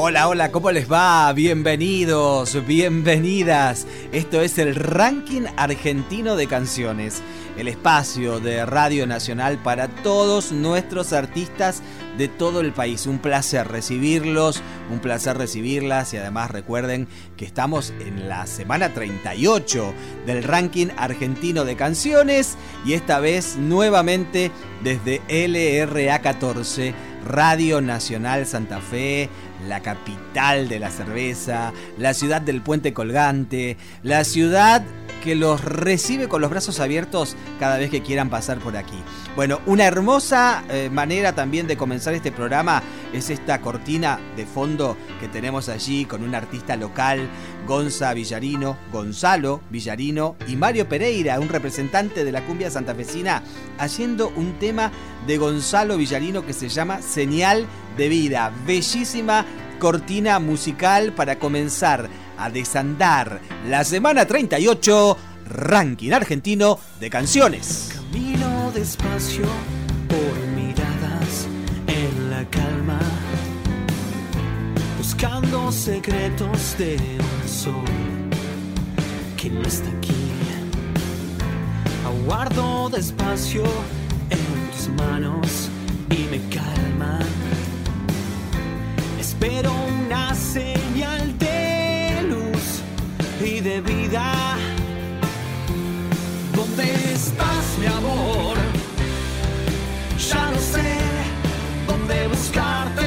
Hola, hola, ¿cómo les va? Bienvenidos, bienvenidas. Esto es el Ranking Argentino de Canciones, el espacio de Radio Nacional para todos nuestros artistas de todo el país. Un placer recibirlos, un placer recibirlas y además recuerden que estamos en la semana 38 del Ranking Argentino de Canciones y esta vez nuevamente desde LRA 14 Radio Nacional Santa Fe, la capital de la cerveza, la ciudad del puente colgante, la ciudad que los recibe con los brazos abiertos cada vez que quieran pasar por aquí. Bueno, una hermosa eh, manera también de comenzar este programa es esta cortina de fondo que tenemos allí con un artista local, Gonza Villarino, Gonzalo Villarino y Mario Pereira, un representante de la cumbia santafesina, haciendo un tema de Gonzalo Villarino que se llama Señal de Vida. Bellísima cortina musical para comenzar a desandar la semana 38, ranking argentino de canciones. Camino despacio por miradas en la calma, buscando secretos de un sol que no está aquí. Aguardo despacio en tus manos y me calma. Espero una señal vida. ¿Dónde estás, mi amor? Ya no sé dónde buscarte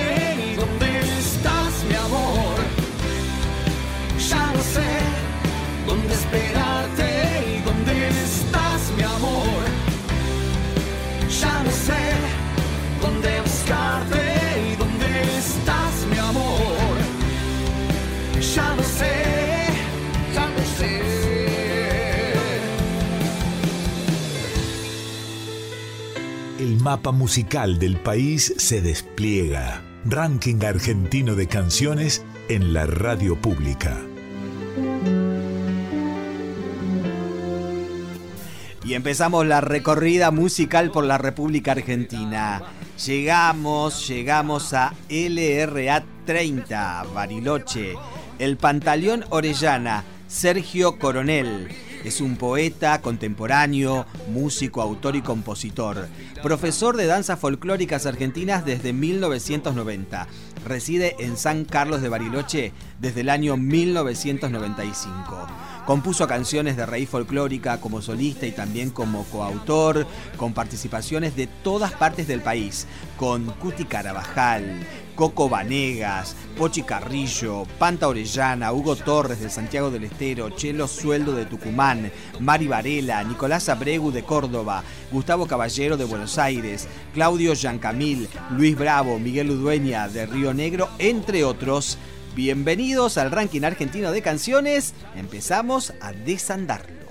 mapa musical del país se despliega. Ranking argentino de canciones en la radio pública. Y empezamos la recorrida musical por la República Argentina. Llegamos, llegamos a LRA 30, Bariloche. El Pantaleón Orellana, Sergio Coronel. Es un poeta contemporáneo, músico, autor y compositor. Profesor de danzas folclóricas argentinas desde 1990. Reside en San Carlos de Bariloche desde el año 1995. Compuso canciones de raíz folclórica como solista y también como coautor, con participaciones de todas partes del país, con Cuti Carabajal, Coco Vanegas, Pochi Carrillo, Panta Orellana, Hugo Torres de Santiago del Estero, Chelo Sueldo de Tucumán, Mari Varela, Nicolás Abregu de Córdoba, Gustavo Caballero de Buenos Aires, Claudio Giancamil, Luis Bravo, Miguel Udueña de Río Negro, entre otros. Bienvenidos al ranking argentino de canciones. Empezamos a desandarlo.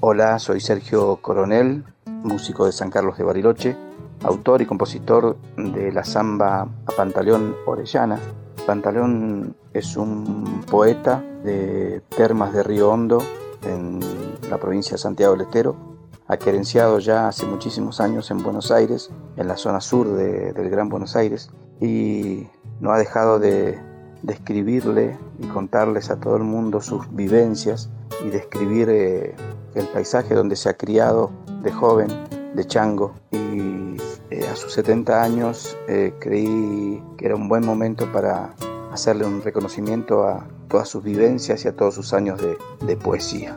Hola, soy Sergio Coronel, músico de San Carlos de Bariloche, autor y compositor de la samba a Pantaleón Orellana. Pantaleón es un poeta de Termas de Río Hondo, en la provincia de Santiago del Estero, aquerenciado ya hace muchísimos años en Buenos Aires, en la zona sur del Gran Buenos Aires, y no ha dejado de describirle y contarles a todo el mundo sus vivencias y describir eh, el paisaje donde se ha criado de joven, de chango, y eh, a sus 70 años eh, creí que era un buen momento para hacerle un reconocimiento a todas sus vivencias y a todos sus años de, de poesía.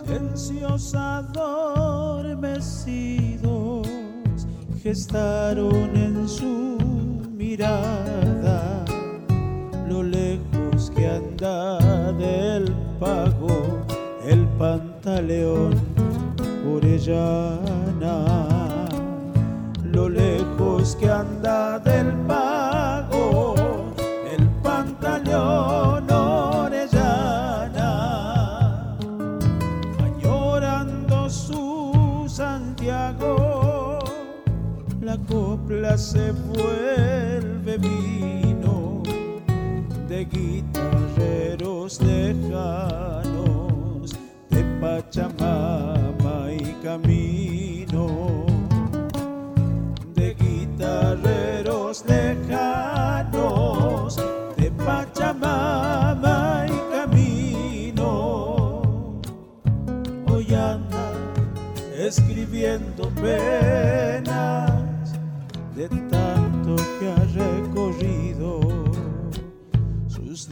gestaron en su mirada lo lejos que anda del pago el pantaleón. Orellana lo lejos que anda del pago el pantaleón orellana añorando su Santiago la copla se vuelve vino de guitarreros lejanos de Pachamama y camino. De guitarreros lejanos de Pachamama y camino. Hoy anda escribiendo penas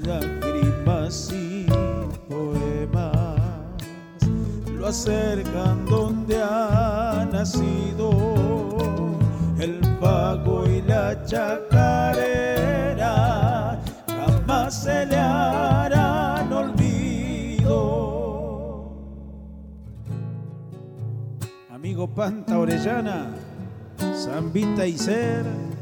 lágrimas y poemas lo acercan donde ha nacido el pago y la chacarera jamás se le harán olvido amigo Panta Orellana Zambita y Ser.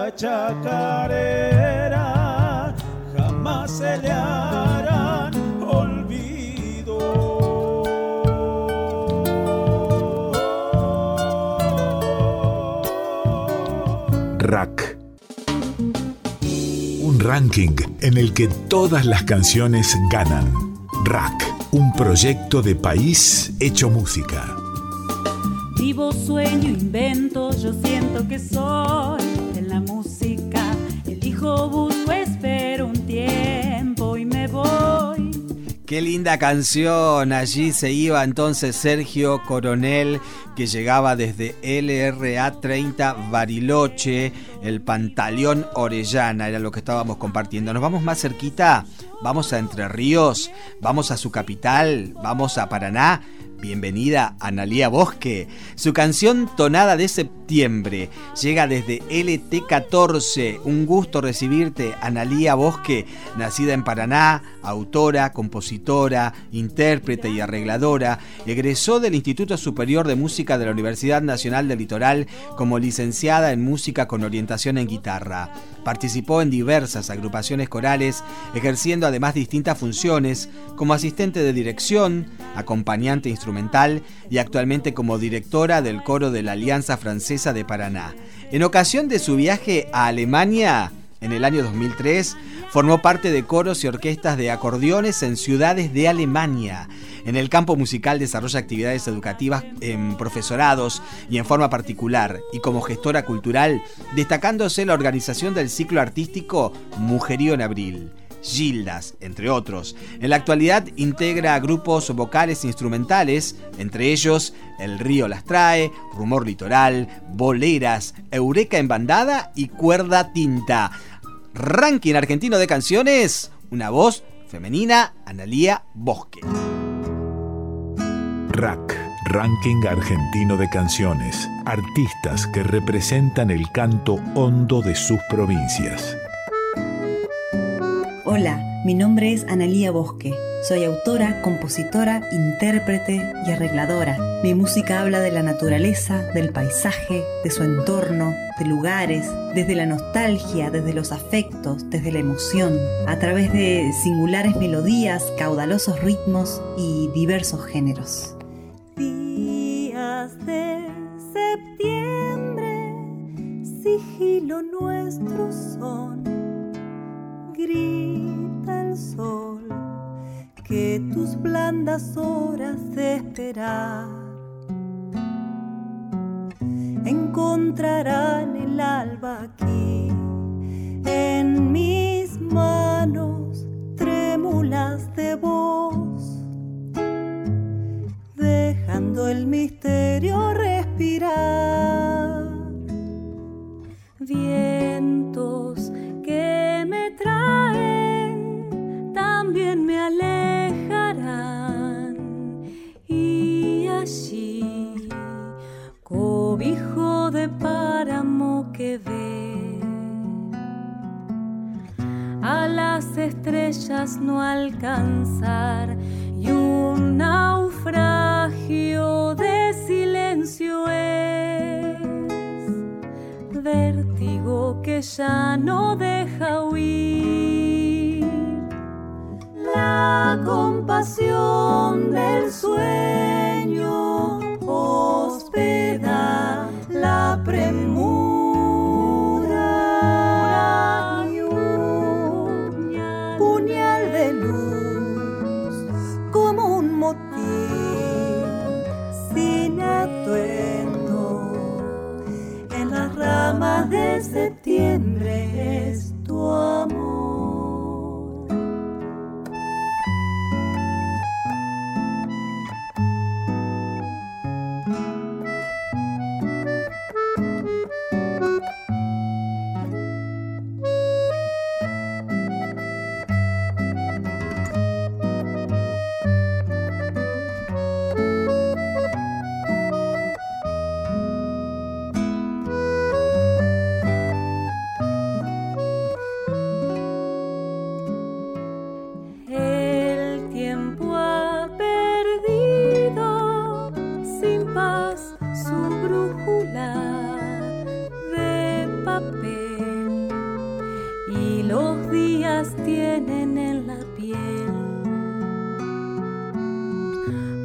La chacarera jamás se le harán olvido. Rack. Un ranking en el que todas las canciones ganan. Rack, un proyecto de país hecho música. Vivo, sueño, invento, yo siento que soy. Busco, espero un tiempo y me voy. Qué linda canción. Allí se iba entonces Sergio Coronel, que llegaba desde LRA 30 Bariloche, el Pantaleón Orellana, era lo que estábamos compartiendo. Nos vamos más cerquita, vamos a Entre Ríos, vamos a su capital, vamos a Paraná. Bienvenida Analía Bosque. Su canción Tonada de Septiembre llega desde LT14. Un gusto recibirte, Analía Bosque, nacida en Paraná, autora, compositora, intérprete y arregladora. Egresó del Instituto Superior de Música de la Universidad Nacional del Litoral como licenciada en música con orientación en guitarra. Participó en diversas agrupaciones corales, ejerciendo además distintas funciones como asistente de dirección, acompañante instrumental y actualmente como directora del coro de la Alianza Francesa de Paraná. En ocasión de su viaje a Alemania, en el año 2003, Formó parte de coros y orquestas de acordeones en ciudades de Alemania. En el campo musical desarrolla actividades educativas en profesorados y en forma particular, y como gestora cultural, destacándose la organización del ciclo artístico Mujerío en Abril. Gildas, entre otros. En la actualidad integra grupos vocales e instrumentales, entre ellos El Río las Trae, Rumor Litoral, Boleras, Eureka en Bandada y Cuerda Tinta. Ranking argentino de canciones, una voz femenina, Analía Bosque. RAC, Ranking Argentino de Canciones. Artistas que representan el canto hondo de sus provincias. Hola, mi nombre es Analía Bosque. Soy autora, compositora, intérprete y arregladora. Mi música habla de la naturaleza, del paisaje, de su entorno, de lugares, desde la nostalgia, desde los afectos, desde la emoción, a través de singulares melodías, caudalosos ritmos y diversos géneros. Días de septiembre, sigilo nuestro son, grita el sol que tus blandas horas de esperar encontrarán el alba aquí. En mis manos trémulas de voz dejando el misterio respirar. Vientos que me traen también me alejarán. Y allí cobijo de páramo que ve a las estrellas no alcanzar y un ya no deja huir. La compasión del sueño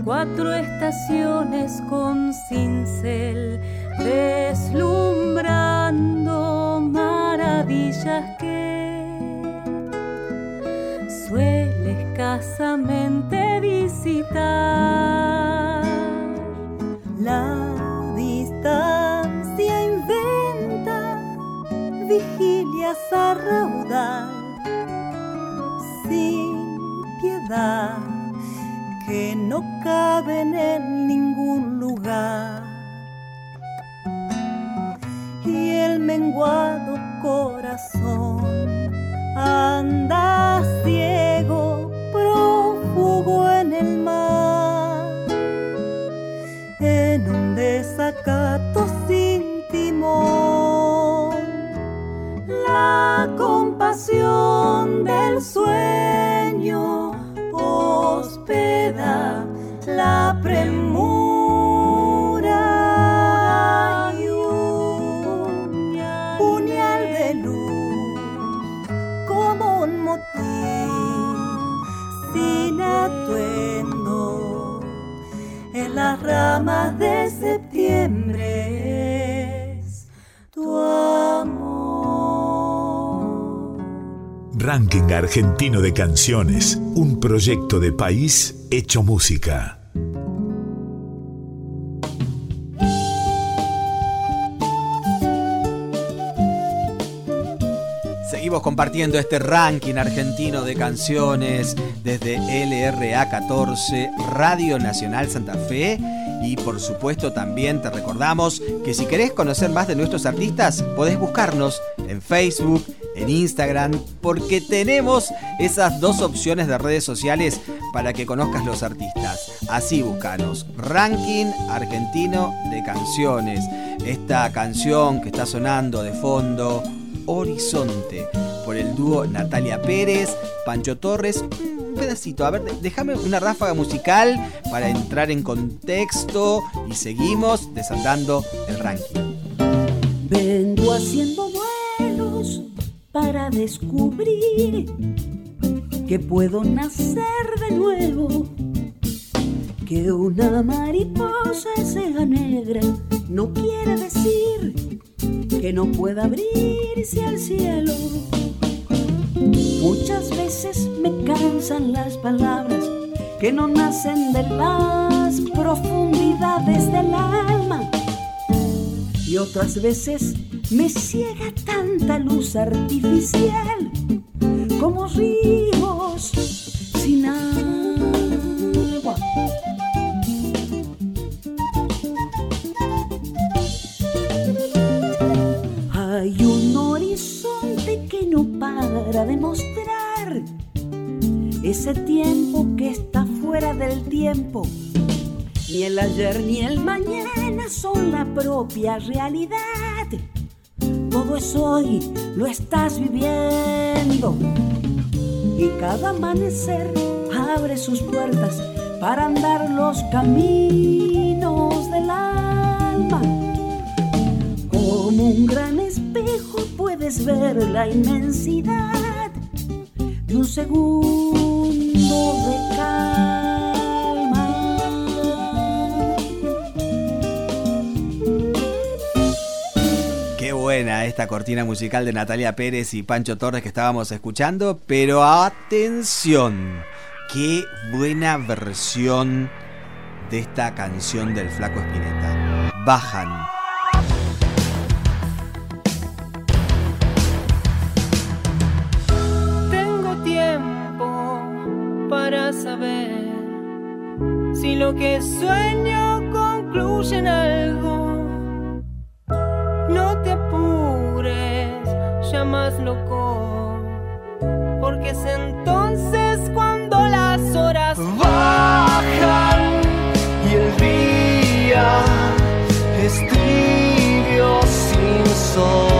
cuatro estaciones con cincel deslumbrando maravillas que suele escasamente visitar. La distancia inventa vigilias a raudal, sin piedad, que no caben en ningún lugar. Y el menguado corazón anda ciego, prófugo en el mar, en un desacato sin timón. La compasión del sueño ramas de septiembre es tu amor. Ranking Argentino de Canciones, un proyecto de país hecho música. Seguimos compartiendo este ranking argentino de canciones desde LRA 14, Radio Nacional Santa Fe. Y por supuesto también te recordamos que si querés conocer más de nuestros artistas, podés buscarnos en Facebook, en Instagram, porque tenemos esas dos opciones de redes sociales para que conozcas los artistas. Así búscanos, Ranking Argentino de Canciones. Esta canción que está sonando de fondo, Horizonte, por el dúo Natalia Pérez, Pancho Torres. Pedacito, a ver, déjame una ráfaga musical para entrar en contexto y seguimos desandando el ranking. Vengo haciendo vuelos para descubrir que puedo nacer de nuevo. Que una mariposa sea negra no quiere decir que no pueda abrirse al cielo. Muchas veces me cansan las palabras que no nacen de las profundidades del alma. Y otras veces me ciega tanta luz artificial como ríos sin agua. Hay un horizonte que no para de mostrar ese tiempo que está fuera del tiempo. Ni el ayer ni el mañana son la propia realidad. Todo es hoy, lo estás viviendo. Y cada amanecer abre sus puertas para andar los caminos del alma. Como un gran espejo puedes ver la inmensidad de un segundo buena esta cortina musical de Natalia Pérez y Pancho Torres que estábamos escuchando, pero atención, qué buena versión de esta canción del Flaco Espineta. Bajan. Tengo tiempo para saber si lo que sueño concluye en algo. No te más loco, porque es entonces cuando las horas bajan y el día es tibio sin sol.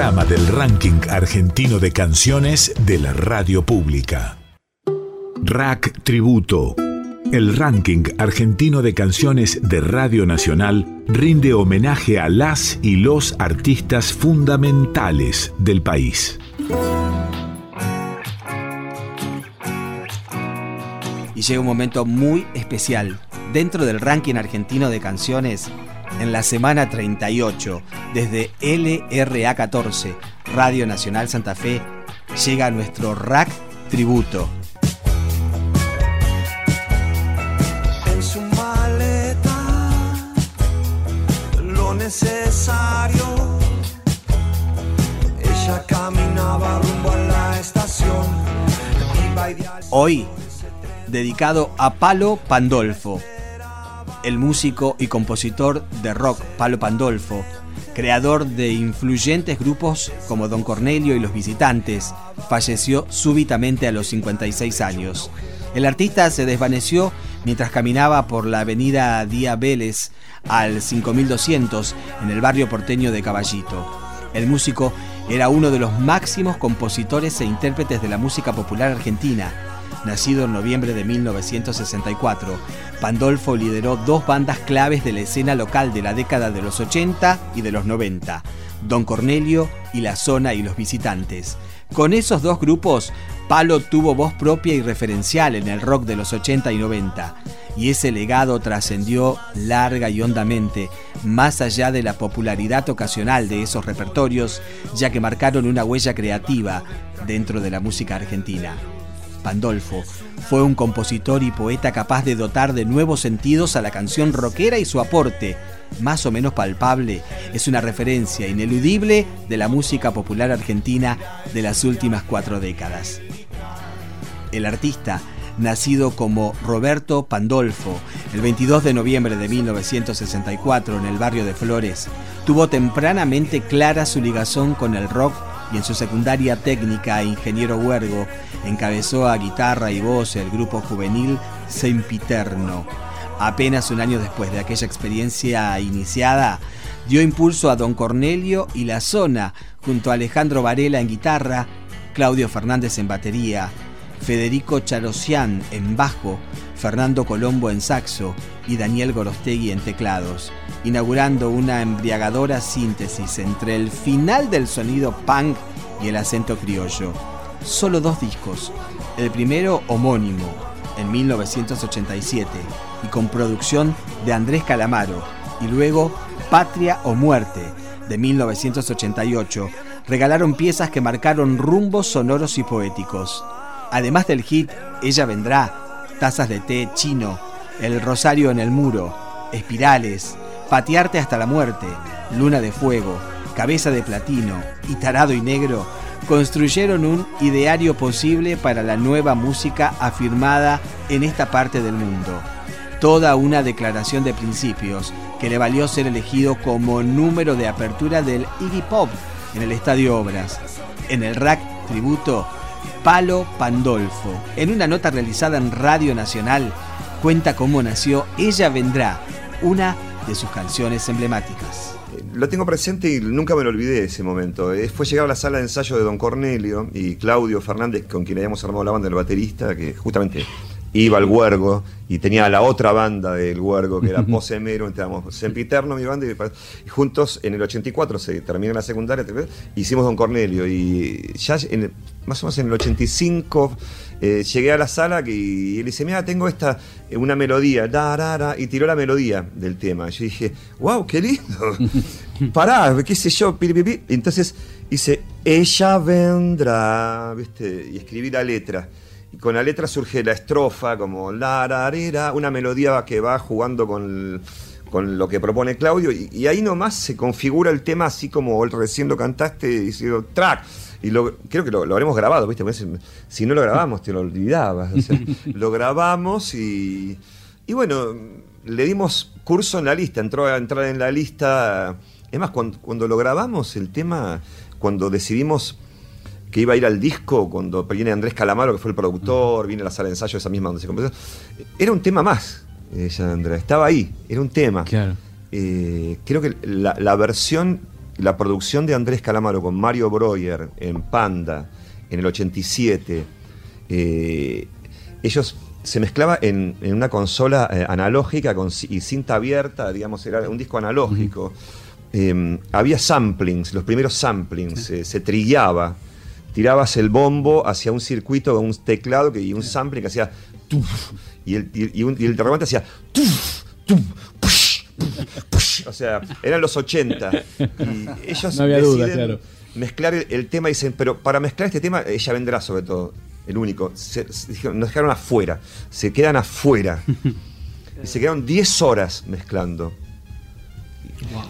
Programa del ranking argentino de canciones de la radio pública. Rack Tributo. El ranking argentino de canciones de Radio Nacional rinde homenaje a las y los artistas fundamentales del país. Y llega un momento muy especial dentro del ranking argentino de canciones en la semana 38 desde LRA 14 Radio Nacional Santa Fe llega nuestro rack tributo. En su maleta lo necesario. Ella caminaba rumbo a la estación. Hoy dedicado a Palo Pandolfo, el músico y compositor de rock Palo Pandolfo, creador de influyentes grupos como Don Cornelio y Los Visitantes, falleció súbitamente a los 56 años. El artista se desvaneció mientras caminaba por la avenida Día Vélez al 5200 en el barrio porteño de Caballito. El músico era uno de los máximos compositores e intérpretes de la música popular argentina. Nacido en noviembre de 1964, Pandolfo lideró dos bandas claves de la escena local de la década de los 80 y de los 90, Don Cornelio y La Zona y los Visitantes. Con esos dos grupos, Palo tuvo voz propia y referencial en el rock de los 80 y 90, y ese legado trascendió larga y hondamente, más allá de la popularidad ocasional de esos repertorios, ya que marcaron una huella creativa dentro de la música argentina. Pandolfo fue un compositor y poeta capaz de dotar de nuevos sentidos a la canción rockera y su aporte, más o menos palpable, es una referencia ineludible de la música popular argentina de las últimas cuatro décadas. El artista, nacido como Roberto Pandolfo el 22 de noviembre de 1964 en el barrio de Flores, tuvo tempranamente clara su ligación con el rock y en su secundaria técnica ingeniero huergo encabezó a guitarra y voz el grupo juvenil Sempiterno. Apenas un año después de aquella experiencia iniciada, dio impulso a Don Cornelio y La Zona, junto a Alejandro Varela en guitarra, Claudio Fernández en batería, Federico Charosian en bajo, Fernando Colombo en saxo y Daniel Gorostegui en teclados, inaugurando una embriagadora síntesis entre el final del sonido punk y el acento criollo. Solo dos discos, el primero homónimo, en 1987, y con producción de Andrés Calamaro, y luego Patria o Muerte, de 1988, regalaron piezas que marcaron rumbos sonoros y poéticos. Además del hit Ella Vendrá, Tazas de Té Chino, El Rosario en el Muro, Espirales, Patearte hasta la Muerte, Luna de Fuego, Cabeza de Platino y Tarado y Negro, construyeron un ideario posible para la nueva música afirmada en esta parte del mundo. Toda una declaración de principios que le valió ser elegido como número de apertura del Iggy Pop en el Estadio Obras. En el rack tributo, Palo Pandolfo. En una nota realizada en Radio Nacional, cuenta cómo nació Ella Vendrá, una de sus canciones emblemáticas. Lo tengo presente y nunca me lo olvidé de ese momento. Eh, Fue llegar a la sala de ensayo de Don Cornelio y Claudio Fernández, con quien habíamos armado la banda del baterista, que justamente iba al Huergo y tenía la otra banda del Huergo, que era Posemero, entramos Sempiterno, mi banda, y, juntos en el 84 se terminó la secundaria, hicimos Don Cornelio y ya en el- más o menos en el 85 eh, llegué a la sala que- y él dice, mira, tengo esta, eh, una melodía, da, da, da", y tiró la melodía del tema. Yo dije, wow, qué lindo. Pará, qué sé yo, pi, pi, pi. Entonces hice, ella vendrá, ¿viste? Y escribí la letra. Y con la letra surge la estrofa, como la, una melodía que va jugando con, con lo que propone Claudio. Y, y ahí nomás se configura el tema así como recién lo cantaste, diciendo track. Y lo, creo que lo, lo habremos grabado, ¿viste? Porque si- Si no lo grabamos, te lo olvidabas. O sea, lo grabamos y, y bueno, le dimos curso en la lista, entró a entrar en la lista. Es más, cuando, cuando lo grabamos, el tema, cuando decidimos que iba a ir al disco, cuando viene Andrés Calamaro, que fue el productor, viene a la sala de ensayo, esa misma donde se compuso, era un tema más, ella, Andrea, estaba ahí, era un tema. Eh, creo que la, la versión, la producción de Andrés Calamaro con Mario Breuer en Panda, en el 87, eh, ellos se mezclaba en, en una consola eh, analógica con, y cinta abierta, digamos, era un disco analógico. Eh, había samplings, los primeros samplings, eh, se trillaba. Tirabas el bombo hacia un circuito con un teclado que, y un sampling que hacía tuf, y el, y, y un- y el de repente hacía tuf, tuf, push, push. O sea, eran los 80 y ellos No había duda, deciden claro. mezclar el, el tema y dicen, pero para mezclar este tema ella vendrá sobre todo, el único. Se- se nos dejaron afuera, se quedan afuera. y se quedaron 10 horas mezclando.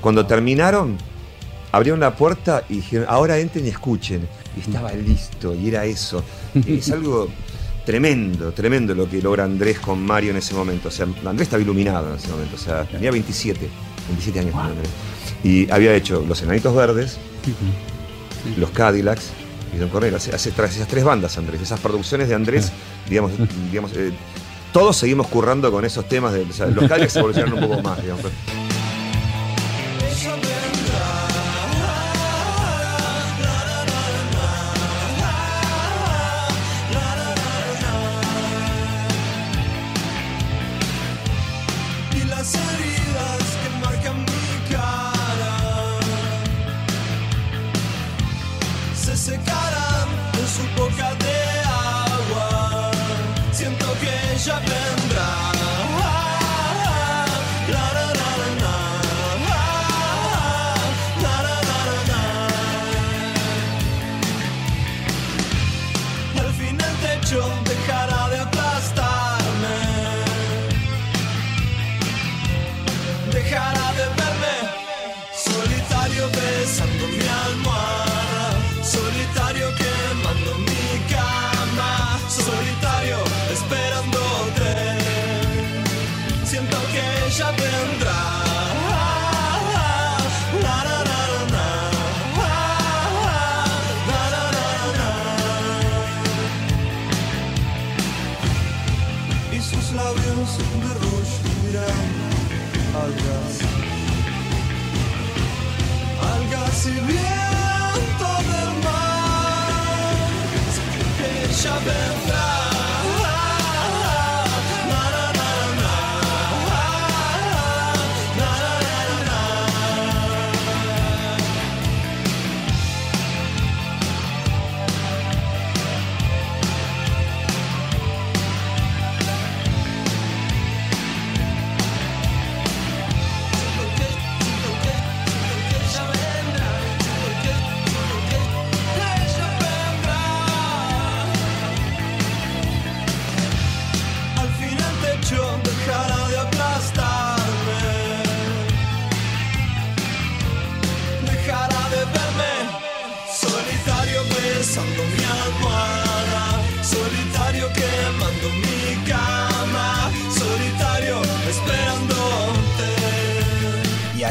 Cuando terminaron, abrieron la puerta y dijeron, ahora entren y escuchen. Y estaba listo, y era eso. Es algo tremendo, tremendo lo que logra Andrés con Mario en ese momento. O sea, Andrés estaba iluminado en ese momento. O sea, tenía 27, 27 años. tenía Andrés. Y había hecho Los Enanitos Verdes, Los Cadillacs y Don Cornelio. Hace, hace tras esas tres bandas, Andrés. Esas producciones de Andrés, digamos, digamos eh, todos seguimos currando con esos temas. De, o sea, los Cadillacs evolucionaron un poco más, digamos.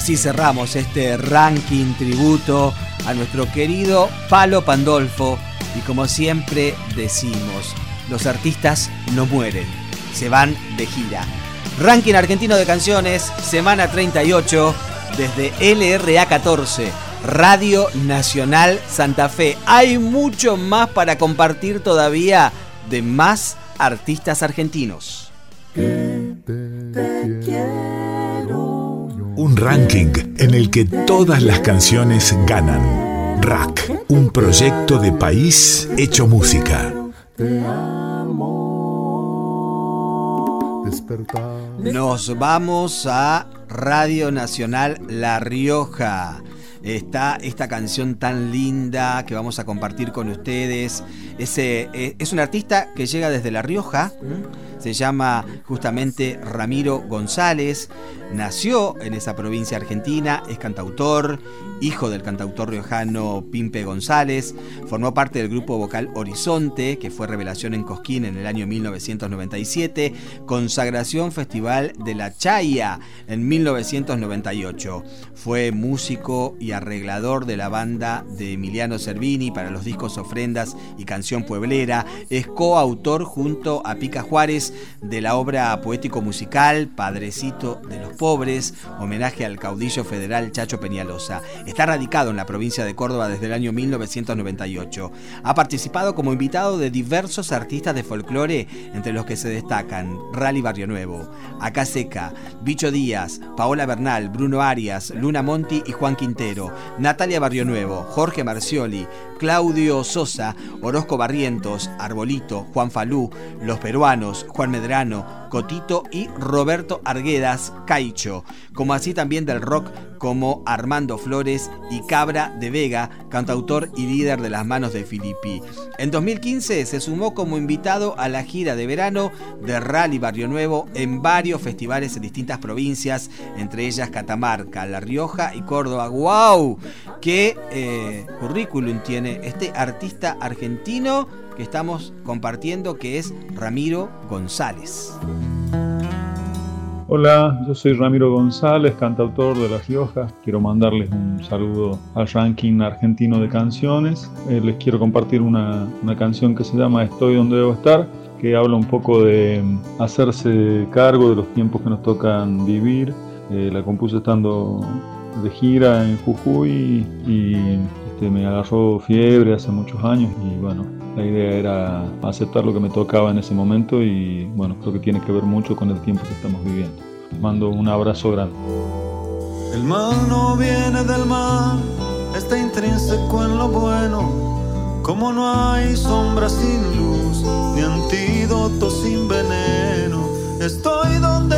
Así cerramos este ranking tributo a nuestro querido Palo Pandolfo. Y como siempre decimos, los artistas no mueren, se van de gira. Ranking argentino de canciones, semana 38, desde LRA 14, Radio Nacional Santa Fe. Hay mucho más para compartir todavía de más artistas argentinos. Un ranking en el que todas las canciones ganan. Rack, un proyecto de país hecho música. Nos vamos a Radio Nacional La Rioja. Está esta canción tan linda que vamos a compartir con ustedes. Ese, eh, es un artista que llega desde La Rioja. Se llama justamente Ramiro González. Nació en esa provincia argentina. Es cantautor, hijo del cantautor riojano Pimpe González. Formó parte del grupo vocal Horizonte, que fue revelación en Cosquín en el año 1997. Consagración Festival de la Chaya en 1998. Fue músico y arreglador de la banda de Emiliano Cervini para los discos Ofrendas y Canción Pueblera. Es coautor junto a Pica Juárez de la obra poético-musical Padrecito de los Pobres, homenaje al caudillo federal Chacho Peñalosa. Está radicado en la provincia de Córdoba desde el año 1998. Ha participado como invitado de diversos artistas de folclore, entre los que se destacan Rally Barrio Nuevo, Acá Seca, Bicho Díaz, Paola Bernal, Bruno Arias, Luna Monti y Juan Quintero, Natalia Barrio Nuevo, Jorge Marcioli, Claudio Sosa, Orozco Barrientos, Arbolito, Juan Falú, Los Peruanos, Juan Medrano, Cotito y Roberto Arguedas Caicho, como así también del rock como Armando Flores y Cabra de Vega, cantautor y líder de las manos de Filippi. En 2015 se sumó como invitado a la gira de verano de Rally Barrio Nuevo en varios festivales en distintas provincias, entre ellas Catamarca, La Rioja y Córdoba. ¡Wow! ¿Qué eh, currículum tiene este artista argentino estamos compartiendo que es Ramiro González? Hola, yo soy Ramiro González, cantautor de La Rioja. Quiero mandarles un saludo al ranking argentino de canciones. Eh, les quiero compartir una, una canción que se llama Estoy donde debo estar, que habla un poco de mm, hacerse cargo de los tiempos que nos tocan vivir. Eh, la compuse estando de gira en Jujuy y este, me agarró fiebre hace muchos años y bueno, la idea era aceptar lo que me tocaba en ese momento y bueno, creo que tiene que ver mucho con el tiempo que estamos viviendo. Les mando un abrazo grande. El mal no viene del mal, está intrínseco en lo bueno. Como no hay sombra sin luz, ni antídoto sin veneno. Estoy donde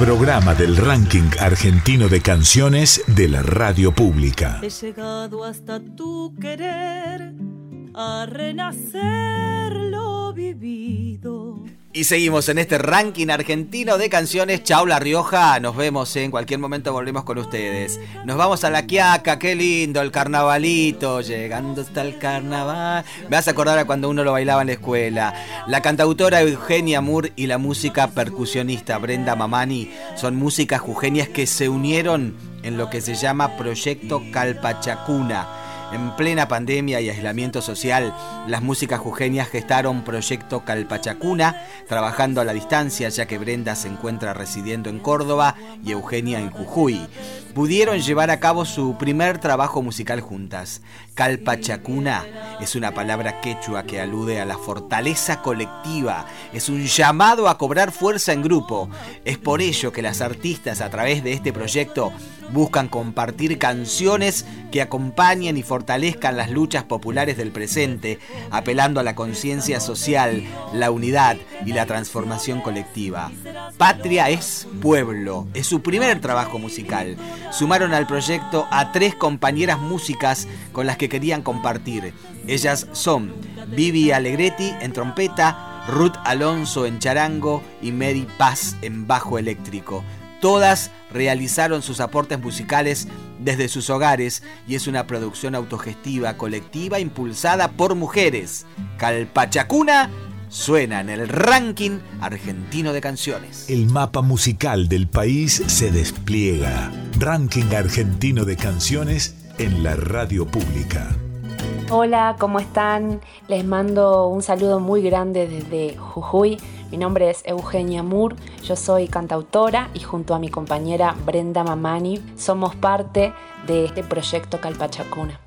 programa del ranking argentino de canciones de la radio pública. He llegado hasta tu querer a renacer lo vivido. Y seguimos en este ranking argentino de canciones. Chau La Rioja, nos vemos en cualquier momento, volvemos con ustedes. Nos vamos a la Quiaca, qué lindo, el carnavalito, llegando hasta el carnaval. Me vas a acordar a cuando uno lo bailaba en la escuela. La cantautora Eugenia Moore y la música percusionista Brenda Mamani son músicas jujeñas que se unieron en lo que se llama Proyecto Calpachacuna. En plena pandemia y aislamiento social, las músicas jujeñas gestaron Proyecto Calpachacuna, trabajando a la distancia ya que Brenda se encuentra residiendo en Córdoba y Eugenia en Jujuy. Pudieron llevar a cabo su primer trabajo musical juntas. Calpachacuna es una palabra quechua que alude a la fortaleza colectiva, es un llamado a cobrar fuerza en grupo. Es por ello que las artistas a través de este proyecto buscan compartir canciones que acompañen y fortalezcan las luchas populares del presente, apelando a la conciencia social, la unidad y la transformación colectiva. Patria es pueblo, es su primer trabajo musical. Sumaron al proyecto a tres compañeras músicas con las que querían compartir. Ellas son Vivi Alegretti en trompeta, Ruth Alonso en charango y Mary Paz en bajo eléctrico. Todas realizaron sus aportes musicales desde sus hogares y es una producción autogestiva, colectiva, impulsada por mujeres. Calpachacuna suena en el ranking argentino de canciones. El mapa musical del país se despliega. Ranking argentino de canciones en la radio pública. Hola, ¿cómo están? Les mando un saludo muy grande desde Jujuy. Mi nombre es Eugenia Moore, yo soy cantautora y junto a mi compañera Brenda Mamani somos parte de este proyecto Calpachacuna.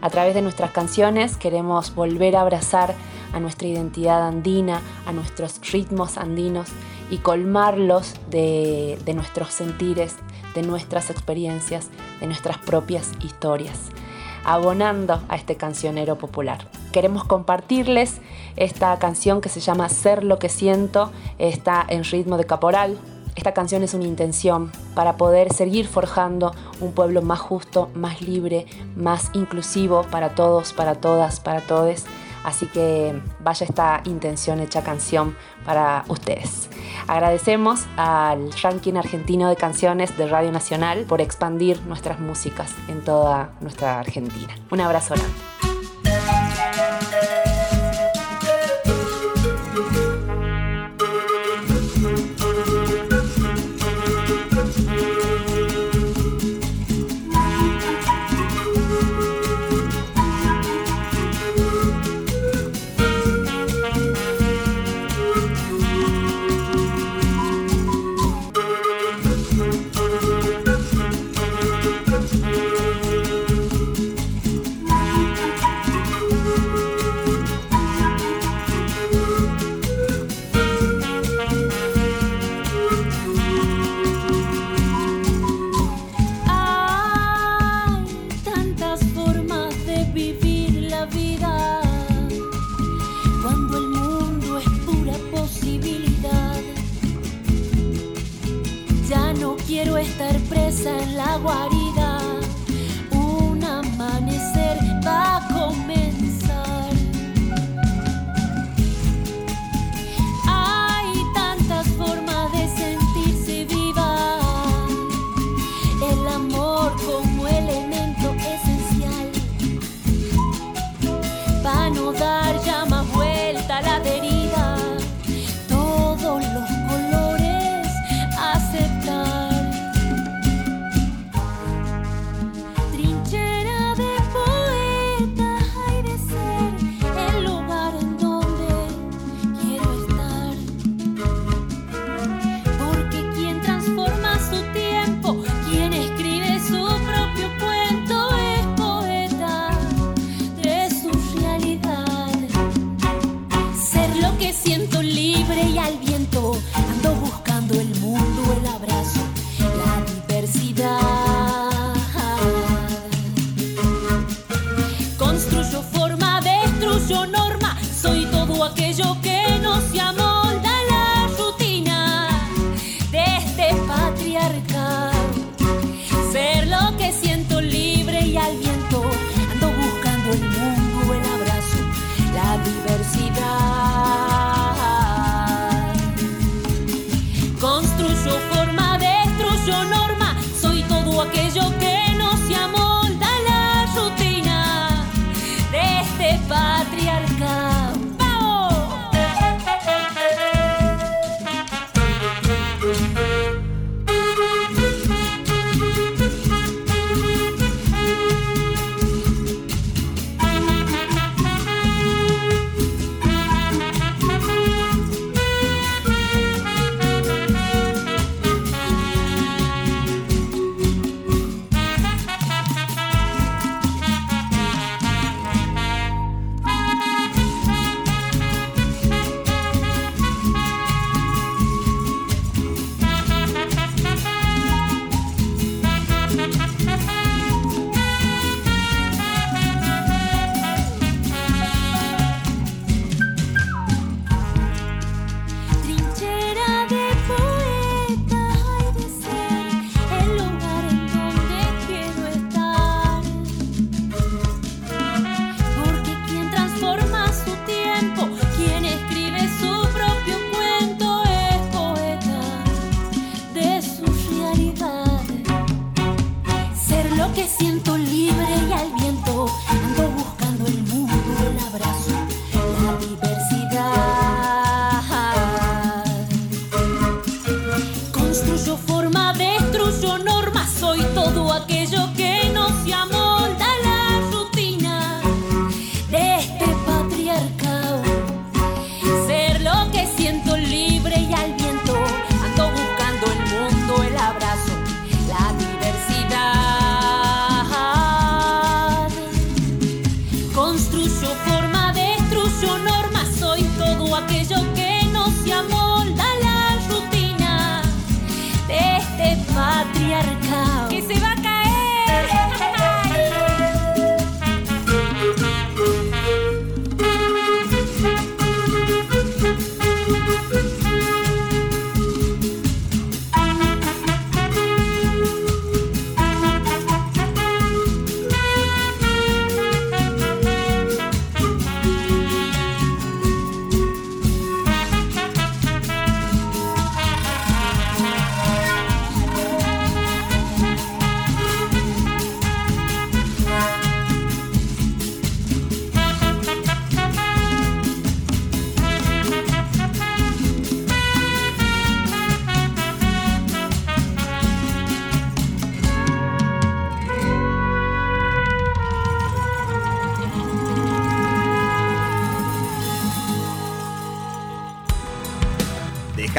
A través de nuestras canciones queremos volver a abrazar a nuestra identidad andina, a nuestros ritmos andinos y colmarlos de, de nuestros sentires, de nuestras experiencias, de nuestras propias historias abonando a este cancionero popular. Queremos compartirles esta canción que se llama Ser lo que siento, está en ritmo de caporal. Esta canción es una intención para poder seguir forjando un pueblo más justo, más libre, más inclusivo para todos, para todas, para todes. Así que vaya esta intención hecha canción para ustedes. Agradecemos al ranking argentino de canciones de Radio Nacional por expandir nuestras músicas en toda nuestra Argentina. Un abrazo grande.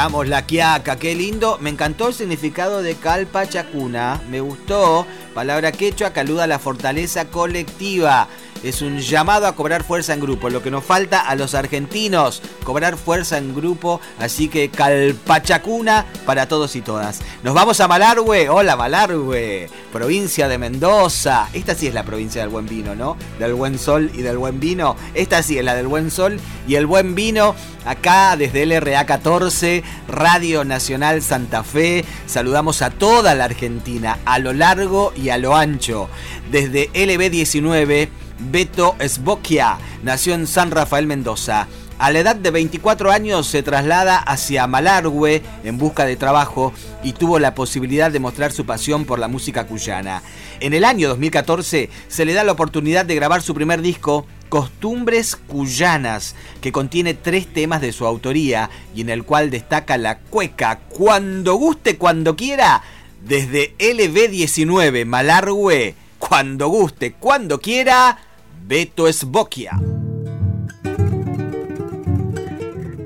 cantamos La Quiaca, qué lindo. Me encantó el significado de Calpa Chacuna, me gustó. Palabra quechua que aluda a la fortaleza colectiva es un llamado a cobrar fuerza en grupo, lo que nos falta a los argentinos, cobrar fuerza en grupo, así que calpachacuna para todos y todas. Nos vamos a Malargüe, hola Malargüe, provincia de Mendoza, esta sí es la provincia del buen vino, ¿no? Del buen sol y del buen vino, esta sí es la del buen sol y el buen vino, acá desde LRA 14, Radio Nacional Santa Fe, saludamos a toda la Argentina, a lo largo y a lo ancho, desde LB19, Beto Sbokia nació en San Rafael, Mendoza. A la edad de 24 años se traslada hacia Malargüe en busca de trabajo y tuvo la posibilidad de mostrar su pasión por la música cuyana. En el año 2014 se le da la oportunidad de grabar su primer disco, Costumbres Cuyanas, que contiene tres temas de su autoría y en el cual destaca la cueca Cuando guste, cuando quiera, desde LB19 Malargüe, cuando guste, cuando quiera, Beto Esboquia.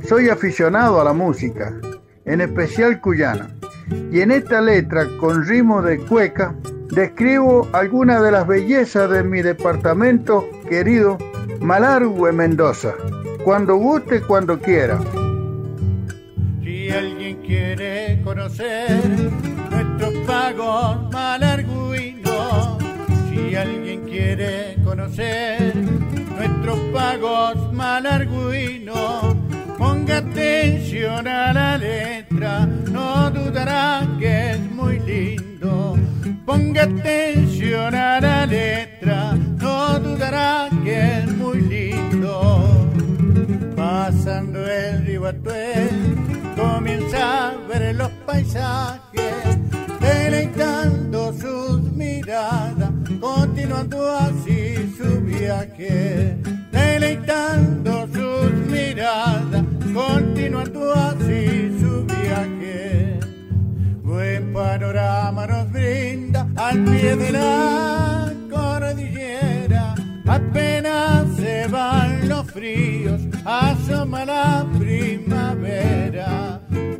Soy aficionado a la música, en especial cuyana, y en esta letra, con ritmo de cueca, describo algunas de las bellezas de mi departamento querido Malargüe, Mendoza. Cuando guste, cuando quiera. Si alguien quiere conocer nuestros pagos malarguinos, conocer nuestros pagos malarguinos, ponga atención a la letra, no dudará que es muy lindo. Ponga atención a la letra, no dudará que es muy lindo. Pasando el río Atuel, comienza a ver los paisajes, deleitando sus miradas, continuando así su viaje, deleitando sus miradas, continuando así su viaje. Buen panorama nos brinda al pie de la cordillera, apenas se van los fríos, asoma la primavera.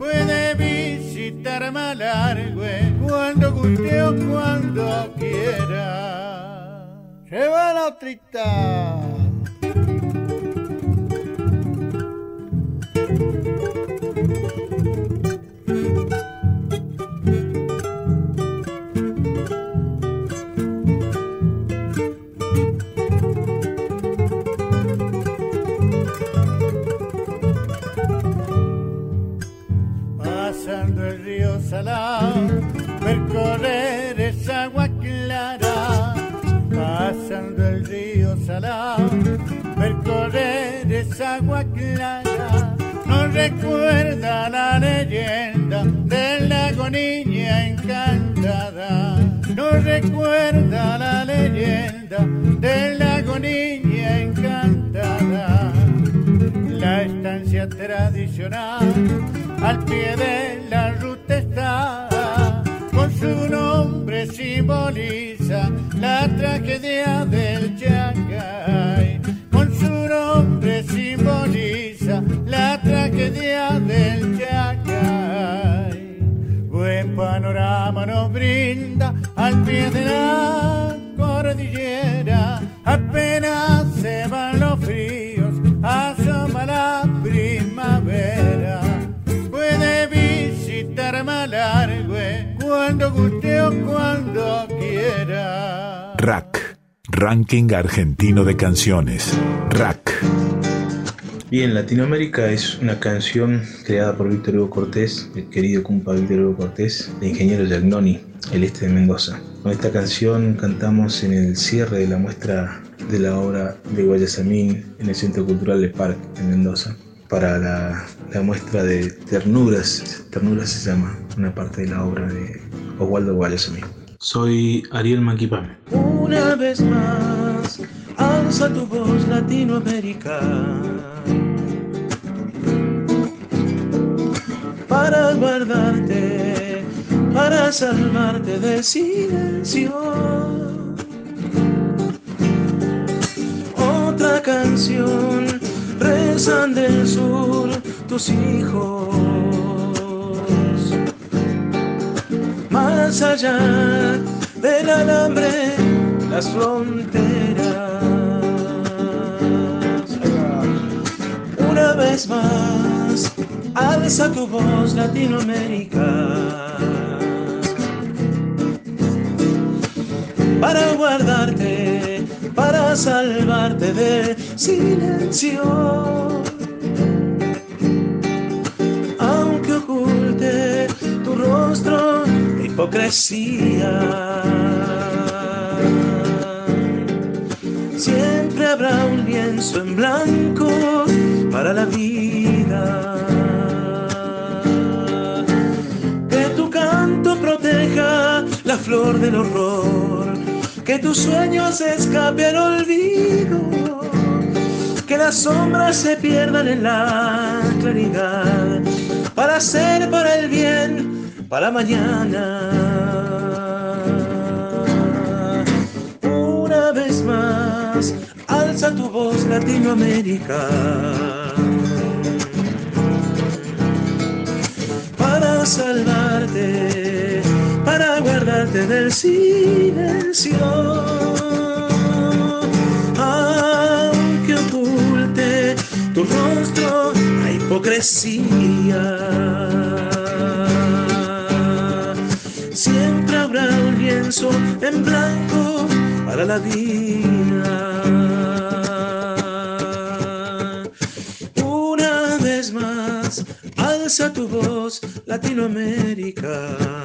Puede visitar Malargüe cuando guste o cuando quiera. Se va la otrita. Salado, percorrer esa agua clara. Pasando el río Salado, percorrer esa agua clara. Nos recuerda la leyenda del lago Niña Encantada. Nos recuerda la leyenda del lago Niña Encantada. La estancia tradicional al pie de la ruta con su nombre simboliza la tragedia del Chacay. Con su nombre simboliza la tragedia del Chacay. Buen panorama nos brinda al pie de la cordillera, apenas se van los fríos, cuando quiera. Rack, Ranking Argentino de Canciones. Rack. Bien, Latinoamérica es una canción creada por Víctor Hugo Cortés, el querido compa Víctor Hugo Cortés, de Ingeniero Yagnoni, el este de Mendoza. Con esta canción cantamos en el cierre de la muestra de la obra de Guayasamín en el Centro Cultural de Parque en Mendoza para la, la muestra de Ternuras. Ternuras se llama una parte de la obra de Oswaldo Guayasamín. Soy Ariel Maquipame. Una vez más, alza tu voz Latinoamérica. Para guardarte, para salvarte del silencio. regresan del sur tus hijos. Más allá del alambre, las fronteras. Una vez más, alza tu voz Latinoamérica. Para guardarte para salvarte del silencio. Aunque oculte tu rostro de hipocresía. Siempre habrá un lienzo en blanco para la vida. Que tu canto proteja la flor del horror, que tus sueños escape al olvido, que las sombras se pierdan en la claridad, para ser para el bien, para mañana. Una vez más, alza tu voz Latinoamérica. Para salvarte, guardarte del silencio. Aunque oculte tu rostro la hipocresía. Siempre habrá un lienzo en blanco para la vida. Una vez más, alza tu voz, Latinoamérica.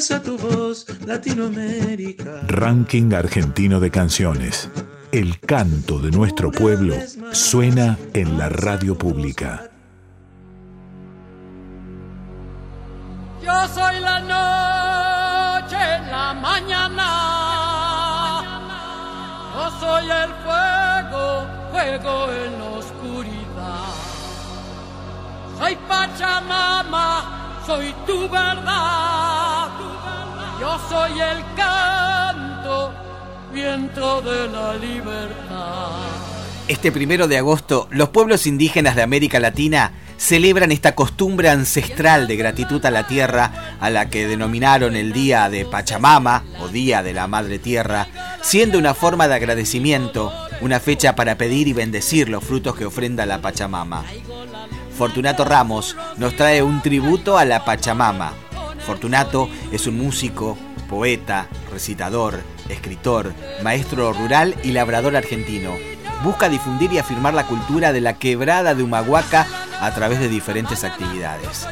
Alza tu voz, Latinoamérica. Ranking Argentino de Canciones. El canto de nuestro pueblo suena en la radio pública. Yo soy la noche en la mañana. Yo soy el fuego, fuego en la oscuridad. Soy Pachamama, soy tu verdad. Yo soy el canto, viento de la libertad. Este primero de agosto, los pueblos indígenas de América Latina celebran esta costumbre ancestral de gratitud a la tierra, a la que denominaron el Día de Pachamama o Día de la Madre Tierra, siendo una forma de agradecimiento, una fecha para pedir y bendecir los frutos que ofrenda la Pachamama. Fortunato Ramos nos trae un tributo a la Pachamama. Fortunato es un músico, poeta, recitador, escritor, maestro rural y labrador argentino. Busca difundir y afirmar la cultura de la quebrada de Humahuaca a través de diferentes actividades.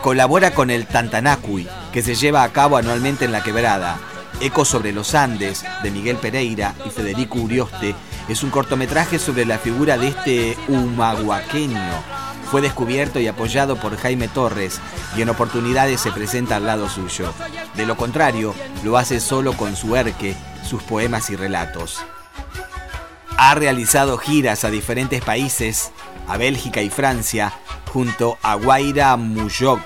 Colabora con el Tantanacui, que se lleva a cabo anualmente en la quebrada. Eco sobre los Andes, de Miguel Pereira y Federico Urioste, es un cortometraje sobre la figura de este humahuaqueño. Fue descubierto y apoyado por Jaime Torres y en oportunidades se presenta al lado suyo. De lo contrario, lo hace solo con su erque, sus poemas y relatos. Ha realizado giras a diferentes países, a Bélgica y Francia, junto a Guaira Muyok,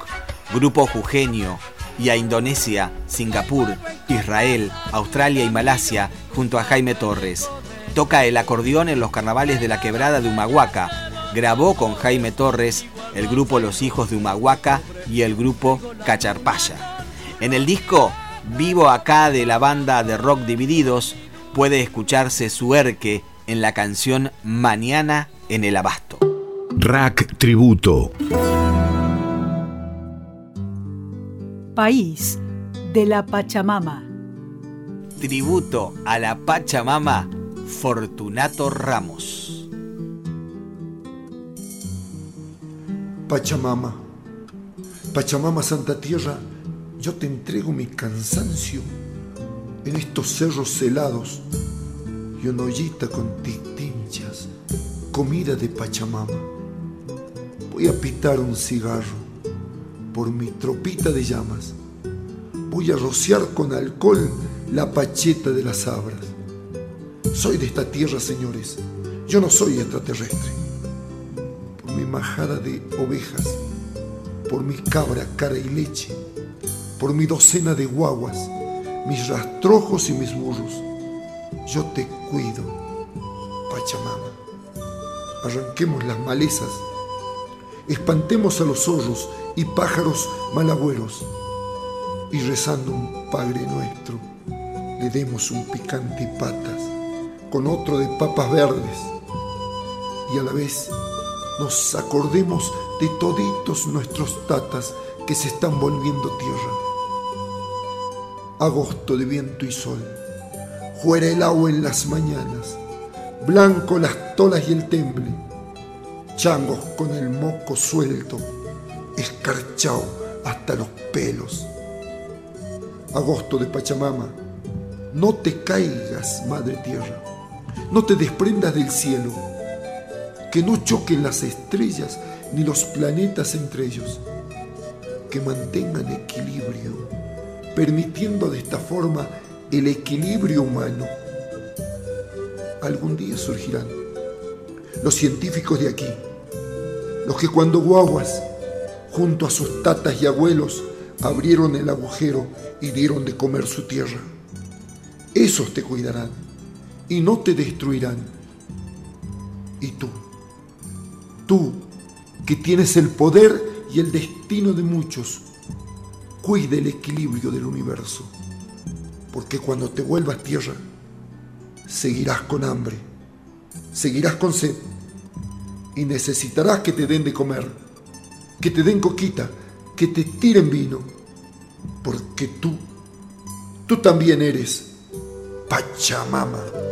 Grupo Jujeño, y a Indonesia, Singapur, Israel, Australia y Malasia, junto a Jaime Torres. Toca el acordeón en los carnavales de la quebrada de Humahuaca. Grabó con Jaime Torres el grupo Los Hijos de Humahuaca y el grupo Cacharpaya. En el disco Vivo acá de la banda de rock Divididos puede escucharse su erque en la canción Mañana en el Abasto. Rack Tributo. País de la Pachamama. Tributo a la Pachamama, Fortunato Ramos. Pachamama, Pachamama Santa Tierra, yo te entrego mi cansancio en estos cerros helados y una ollita con tinchas, comida de Pachamama. Voy a pitar un cigarro por mi tropita de llamas. Voy a rociar con alcohol la pacheta de las abras. Soy de esta tierra, señores. Yo no soy extraterrestre. Por mi majada de ovejas, por mi cabra, cara y leche, por mi docena de guaguas, mis rastrojos y mis burros. Yo te cuido, Pachamama. Arranquemos las malezas, espantemos a los zorros y pájaros malagüeros y rezando un Padre nuestro, le demos un picante y patas con otro de papas verdes y a la vez nos acordemos de toditos nuestros tatas que se están volviendo tierra. Agosto de viento y sol, fuera el agua en las mañanas, blanco las tolas y el temble, changos con el moco suelto, escarchao hasta los pelos. Agosto de Pachamama, no te caigas, madre tierra, no te desprendas del cielo, que no choquen las estrellas ni los planetas entre ellos, que mantengan equilibrio, permitiendo de esta forma el equilibrio humano. Algún día surgirán los científicos de aquí, los que cuando guaguas, junto a sus tatas y abuelos, abrieron el agujero y dieron de comer su tierra. Esos te cuidarán y no te destruirán. Y tú, tú que tienes el poder y el destino de muchos, cuida el equilibrio del universo, porque cuando te vuelvas tierra, seguirás con hambre, seguirás con sed y necesitarás que te den de comer, que te den coquita, que te tiren vino, porque tú, tú también eres Pachamama.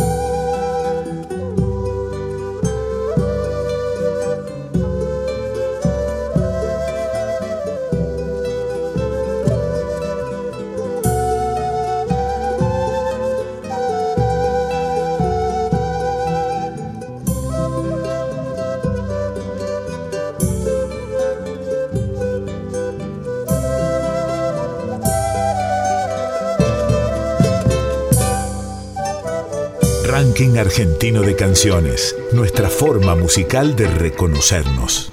Argentino de Canciones, nuestra forma musical de reconocernos.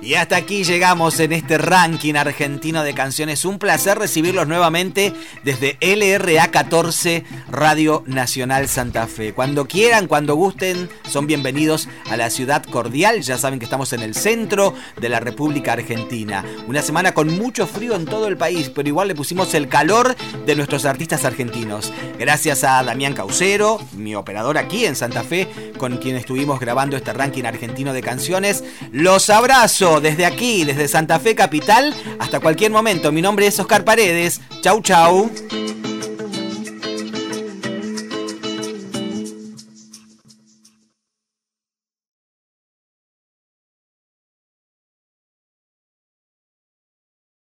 Y hasta aquí llegamos en este ranking argentino de canciones. Un placer recibirlos nuevamente desde LRA 14 Radio Nacional Santa Fe. Cuando quieran, cuando gusten, son bienvenidos a la ciudad cordial. Ya saben que estamos en el centro de la República Argentina. Una semana con mucho frío en todo el país, pero igual le pusimos el calor de nuestros artistas argentinos. Gracias a Damián Caucero, mi operador aquí en Santa Fe, con quien estuvimos grabando este ranking argentino de canciones. Los abrazo desde aquí, desde Santa Fe Capital, hasta cualquier momento. Mi nombre es Oscar Paredes. Chau, chau.